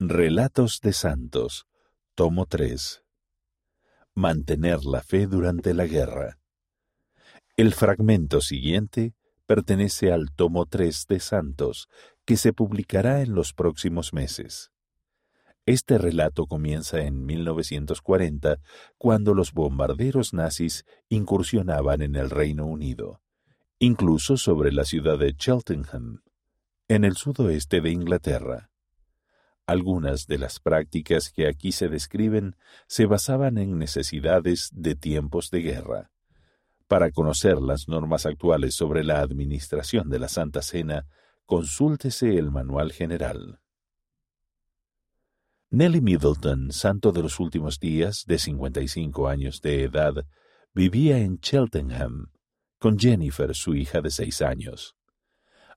Relatos de Santos, tomo 3. Mantener la fe durante la guerra. El fragmento siguiente pertenece al tomo 3 de Santos, que se publicará en los próximos meses. Este relato comienza en 1940, cuando los bombarderos nazis incursionaban en el Reino Unido, incluso sobre la ciudad de Cheltenham, en el sudoeste de Inglaterra. Algunas de las prácticas que aquí se describen se basaban en necesidades de tiempos de guerra. Para conocer las normas actuales sobre la administración de la Santa Cena, consúltese el Manual General. Nellie Middleton, santo de los últimos días, de 55 años de edad, vivía en Cheltenham con Jennifer, su hija de seis años.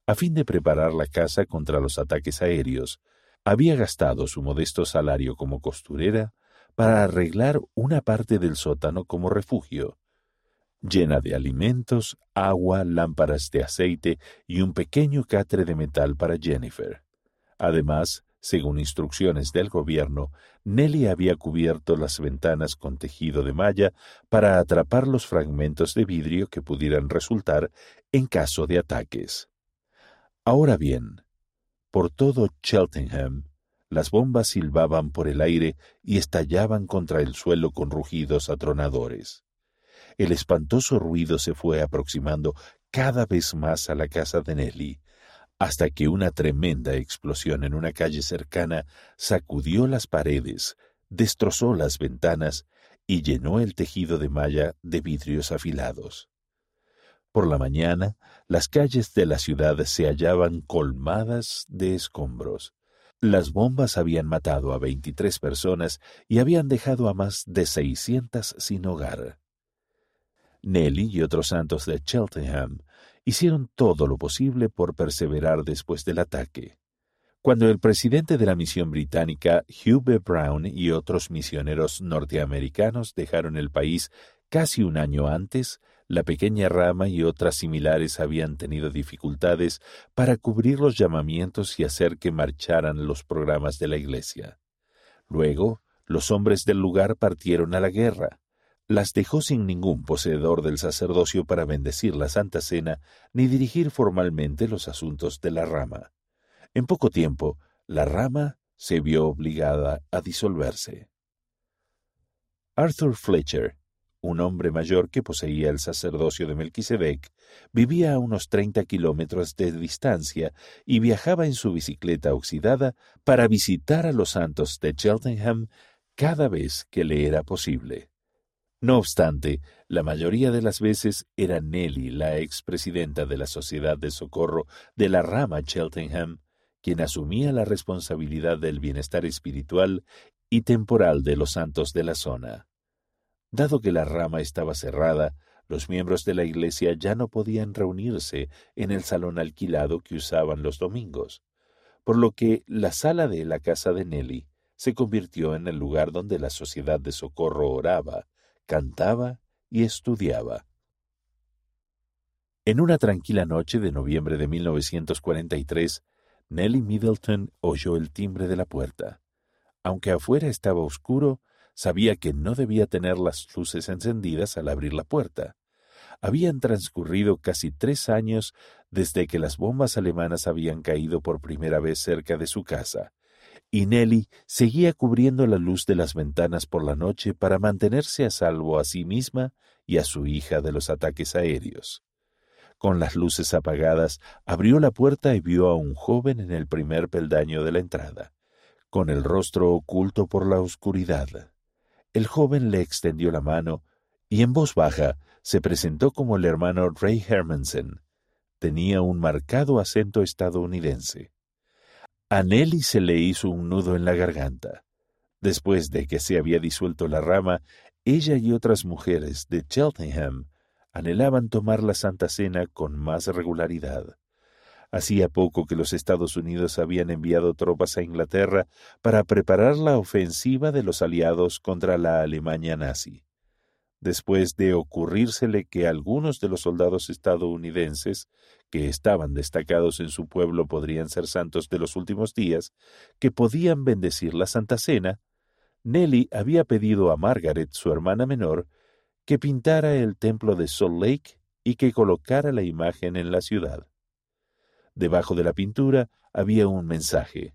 A fin de preparar la casa contra los ataques aéreos, había gastado su modesto salario como costurera para arreglar una parte del sótano como refugio, llena de alimentos, agua, lámparas de aceite y un pequeño catre de metal para Jennifer. Además, según instrucciones del gobierno, Nelly había cubierto las ventanas con tejido de malla para atrapar los fragmentos de vidrio que pudieran resultar en caso de ataques. Ahora bien, por todo Cheltenham, las bombas silbaban por el aire y estallaban contra el suelo con rugidos atronadores. El espantoso ruido se fue aproximando cada vez más a la casa de Nelly, hasta que una tremenda explosión en una calle cercana sacudió las paredes, destrozó las ventanas y llenó el tejido de malla de vidrios afilados. Por la mañana, las calles de la ciudad se hallaban colmadas de escombros. Las bombas habían matado a veintitrés personas y habían dejado a más de seiscientas sin hogar. Nelly y otros santos de Cheltenham hicieron todo lo posible por perseverar después del ataque. Cuando el presidente de la misión británica, Hugh B. Brown, y otros misioneros norteamericanos dejaron el país casi un año antes, la pequeña rama y otras similares habían tenido dificultades para cubrir los llamamientos y hacer que marcharan los programas de la Iglesia. Luego, los hombres del lugar partieron a la guerra, las dejó sin ningún poseedor del sacerdocio para bendecir la Santa Cena ni dirigir formalmente los asuntos de la rama. En poco tiempo, la rama se vio obligada a disolverse. Arthur Fletcher, un hombre mayor que poseía el sacerdocio de Melquisedec, vivía a unos treinta kilómetros de distancia y viajaba en su bicicleta oxidada para visitar a los santos de Cheltenham cada vez que le era posible. No obstante, la mayoría de las veces era Nelly, la expresidenta de la Sociedad de Socorro de la rama Cheltenham, quien asumía la responsabilidad del bienestar espiritual y temporal de los santos de la zona. Dado que la rama estaba cerrada, los miembros de la iglesia ya no podían reunirse en el salón alquilado que usaban los domingos, por lo que la sala de la casa de Nelly se convirtió en el lugar donde la sociedad de socorro oraba, cantaba y estudiaba. En una tranquila noche de noviembre de 1943, Nellie Middleton oyó el timbre de la puerta. Aunque afuera estaba oscuro, sabía que no debía tener las luces encendidas al abrir la puerta. Habían transcurrido casi tres años desde que las bombas alemanas habían caído por primera vez cerca de su casa, y Nelly seguía cubriendo la luz de las ventanas por la noche para mantenerse a salvo a sí misma y a su hija de los ataques aéreos. Con las luces apagadas, abrió la puerta y vio a un joven en el primer peldaño de la entrada, con el rostro oculto por la oscuridad. El joven le extendió la mano y en voz baja se presentó como el hermano Ray Hermansen. Tenía un marcado acento estadounidense. A Nelly se le hizo un nudo en la garganta. Después de que se había disuelto la rama, ella y otras mujeres de Cheltenham anhelaban tomar la Santa Cena con más regularidad. Hacía poco que los Estados Unidos habían enviado tropas a Inglaterra para preparar la ofensiva de los aliados contra la Alemania nazi. Después de ocurrírsele que algunos de los soldados estadounidenses que estaban destacados en su pueblo podrían ser santos de los últimos días, que podían bendecir la Santa Cena, Nelly había pedido a Margaret, su hermana menor, que pintara el templo de Salt Lake y que colocara la imagen en la ciudad. Debajo de la pintura había un mensaje.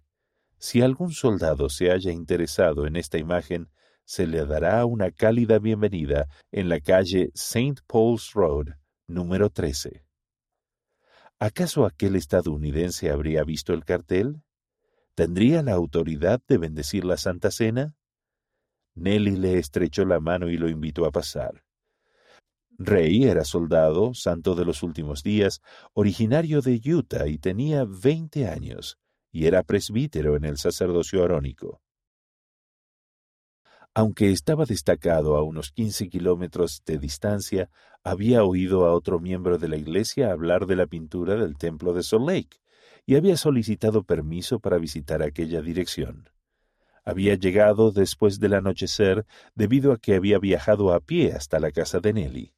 Si algún soldado se haya interesado en esta imagen, se le dará una cálida bienvenida en la calle St. Paul's Road, número 13. ¿Acaso aquel estadounidense habría visto el cartel? ¿Tendría la autoridad de bendecir la Santa Cena? Nelly le estrechó la mano y lo invitó a pasar. Rey era soldado, santo de los últimos días, originario de Utah y tenía veinte años, y era presbítero en el sacerdocio arónico. Aunque estaba destacado a unos quince kilómetros de distancia, había oído a otro miembro de la iglesia hablar de la pintura del templo de Salt Lake y había solicitado permiso para visitar aquella dirección. Había llegado después del anochecer debido a que había viajado a pie hasta la casa de Nelly.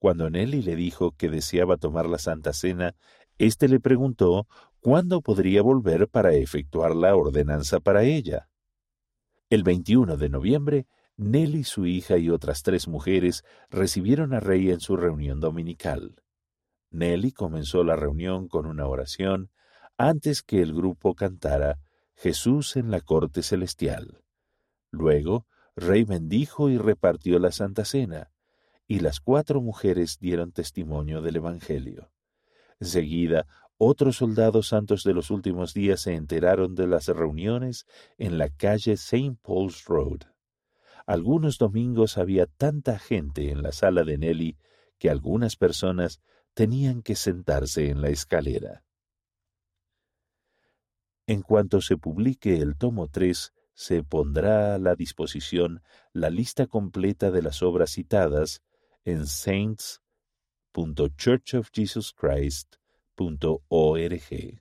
Cuando Nelly le dijo que deseaba tomar la Santa Cena, éste le preguntó cuándo podría volver para efectuar la ordenanza para ella. El 21 de noviembre, Nelly, su hija y otras tres mujeres recibieron a Rey en su reunión dominical. Nelly comenzó la reunión con una oración antes que el grupo cantara Jesús en la corte celestial. Luego, Rey bendijo y repartió la Santa Cena, y las cuatro mujeres dieron testimonio del Evangelio. Enseguida, otros soldados santos de los últimos días se enteraron de las reuniones en la calle St. Paul's Road. Algunos domingos había tanta gente en la sala de Nelly que algunas personas tenían que sentarse en la escalera. En cuanto se publique el tomo 3, se pondrá a la disposición la lista completa de las obras citadas en saints.churchofjesuschrist.org.